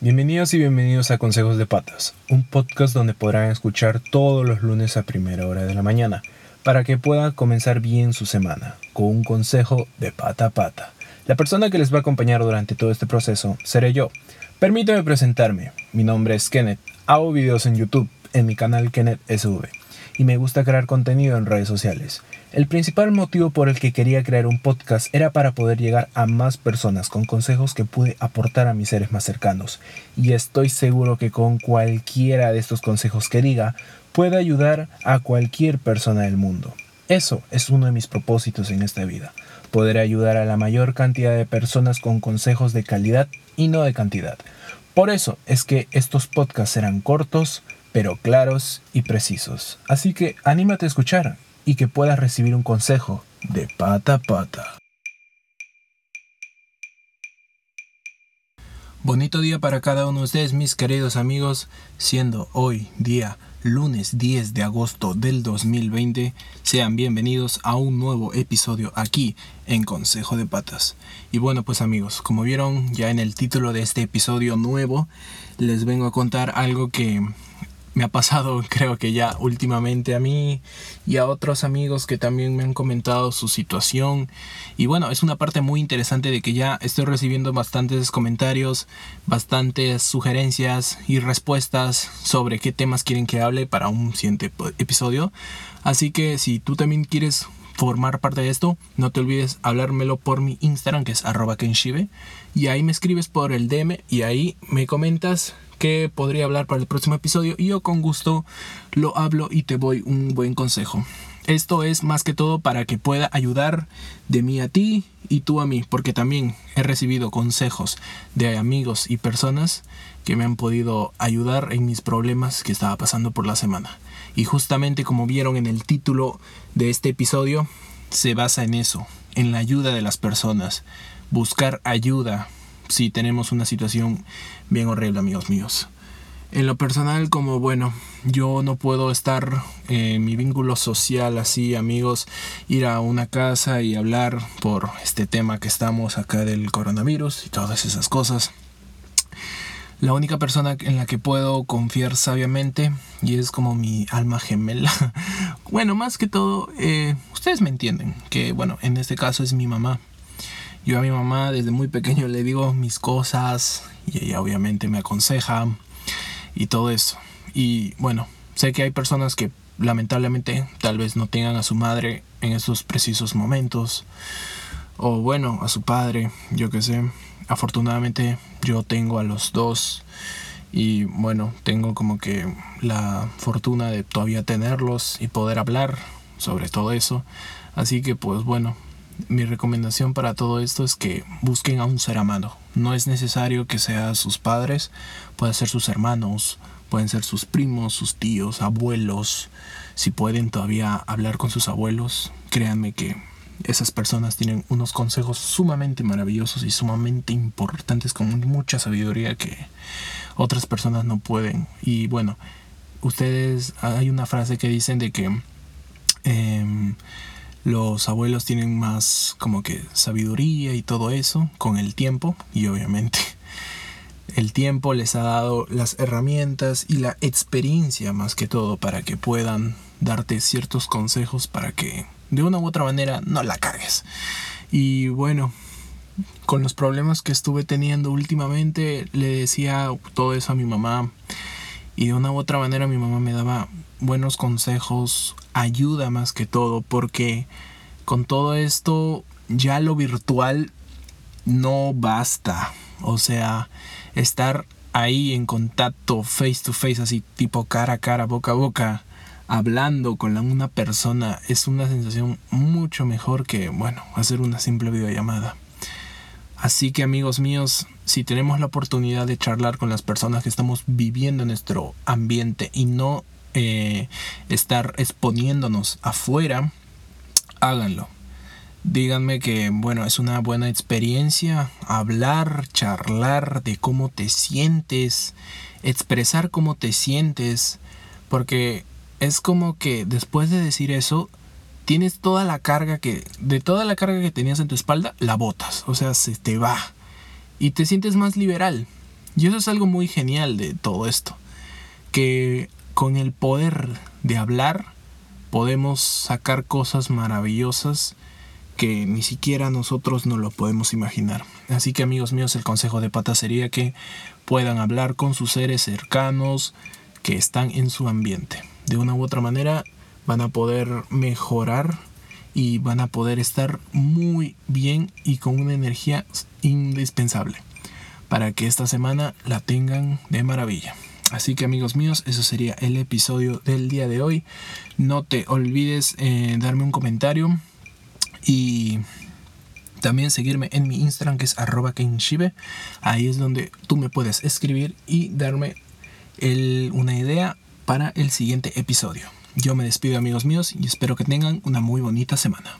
Bienvenidos y bienvenidos a Consejos de Patas, un podcast donde podrán escuchar todos los lunes a primera hora de la mañana, para que puedan comenzar bien su semana, con un consejo de pata a pata. La persona que les va a acompañar durante todo este proceso seré yo. Permítame presentarme, mi nombre es Kenneth, hago videos en YouTube, en mi canal Kenneth SV y me gusta crear contenido en redes sociales. El principal motivo por el que quería crear un podcast era para poder llegar a más personas con consejos que pude aportar a mis seres más cercanos. Y estoy seguro que con cualquiera de estos consejos que diga, puede ayudar a cualquier persona del mundo. Eso es uno de mis propósitos en esta vida, poder ayudar a la mayor cantidad de personas con consejos de calidad y no de cantidad. Por eso es que estos podcasts serán cortos, pero claros y precisos. Así que anímate a escuchar y que puedas recibir un consejo de pata a pata. Bonito día para cada uno de ustedes, mis queridos amigos, siendo hoy día lunes 10 de agosto del 2020. Sean bienvenidos a un nuevo episodio aquí en Consejo de Patas. Y bueno, pues amigos, como vieron ya en el título de este episodio nuevo, les vengo a contar algo que me ha pasado creo que ya últimamente a mí y a otros amigos que también me han comentado su situación. Y bueno es una parte muy interesante de que ya estoy recibiendo bastantes comentarios bastantes sugerencias y respuestas sobre qué temas quieren que hable para un siguiente episodio. Así que si tú también quieres formar parte de esto, no te olvides hablármelo por mi Instagram que es arroba kenshibe y ahí me escribes por el DM y ahí me comentas que podría hablar para el próximo episodio y yo con gusto lo hablo y te doy un buen consejo. Esto es más que todo para que pueda ayudar de mí a ti y tú a mí, porque también he recibido consejos de amigos y personas que me han podido ayudar en mis problemas que estaba pasando por la semana. Y justamente como vieron en el título de este episodio, se basa en eso, en la ayuda de las personas, buscar ayuda si tenemos una situación bien horrible, amigos míos. En lo personal, como bueno, yo no puedo estar en mi vínculo social así, amigos, ir a una casa y hablar por este tema que estamos acá del coronavirus y todas esas cosas. La única persona en la que puedo confiar sabiamente y es como mi alma gemela. bueno, más que todo, eh, ustedes me entienden que, bueno, en este caso es mi mamá. Yo a mi mamá desde muy pequeño le digo mis cosas y ella obviamente me aconseja y todo eso. Y bueno, sé que hay personas que lamentablemente tal vez no tengan a su madre en esos precisos momentos. O bueno, a su padre, yo que sé. Afortunadamente yo tengo a los dos y bueno, tengo como que la fortuna de todavía tenerlos y poder hablar sobre todo eso. Así que pues bueno, mi recomendación para todo esto es que busquen a un ser amado. No es necesario que sea sus padres, pueden ser sus hermanos, pueden ser sus primos, sus tíos, abuelos. Si pueden todavía hablar con sus abuelos, créanme que esas personas tienen unos consejos sumamente maravillosos y sumamente importantes con mucha sabiduría que otras personas no pueden. Y bueno, ustedes, hay una frase que dicen de que... Em, los abuelos tienen más como que sabiduría y todo eso con el tiempo y obviamente el tiempo les ha dado las herramientas y la experiencia más que todo para que puedan darte ciertos consejos para que de una u otra manera no la cagues. Y bueno, con los problemas que estuve teniendo últimamente le decía todo eso a mi mamá y de una u otra manera mi mamá me daba buenos consejos, ayuda más que todo, porque con todo esto ya lo virtual no basta. O sea, estar ahí en contacto face to face, así tipo cara a cara, boca a boca, hablando con una persona, es una sensación mucho mejor que, bueno, hacer una simple videollamada. Así que amigos míos, si tenemos la oportunidad de charlar con las personas que estamos viviendo en nuestro ambiente y no eh, estar exponiéndonos afuera, háganlo. Díganme que, bueno, es una buena experiencia hablar, charlar de cómo te sientes, expresar cómo te sientes, porque es como que después de decir eso, tienes toda la carga que, de toda la carga que tenías en tu espalda, la botas, o sea, se te va y te sientes más liberal. Y eso es algo muy genial de todo esto, que con el poder de hablar podemos sacar cosas maravillosas que ni siquiera nosotros no lo podemos imaginar. Así que amigos míos, el consejo de pata sería que puedan hablar con sus seres cercanos que están en su ambiente. De una u otra manera van a poder mejorar y van a poder estar muy bien y con una energía indispensable para que esta semana la tengan de maravilla. Así que amigos míos, eso sería el episodio del día de hoy. No te olvides eh, darme un comentario y también seguirme en mi Instagram que es arroba. Ahí es donde tú me puedes escribir y darme una idea para el siguiente episodio. Yo me despido amigos míos y espero que tengan una muy bonita semana.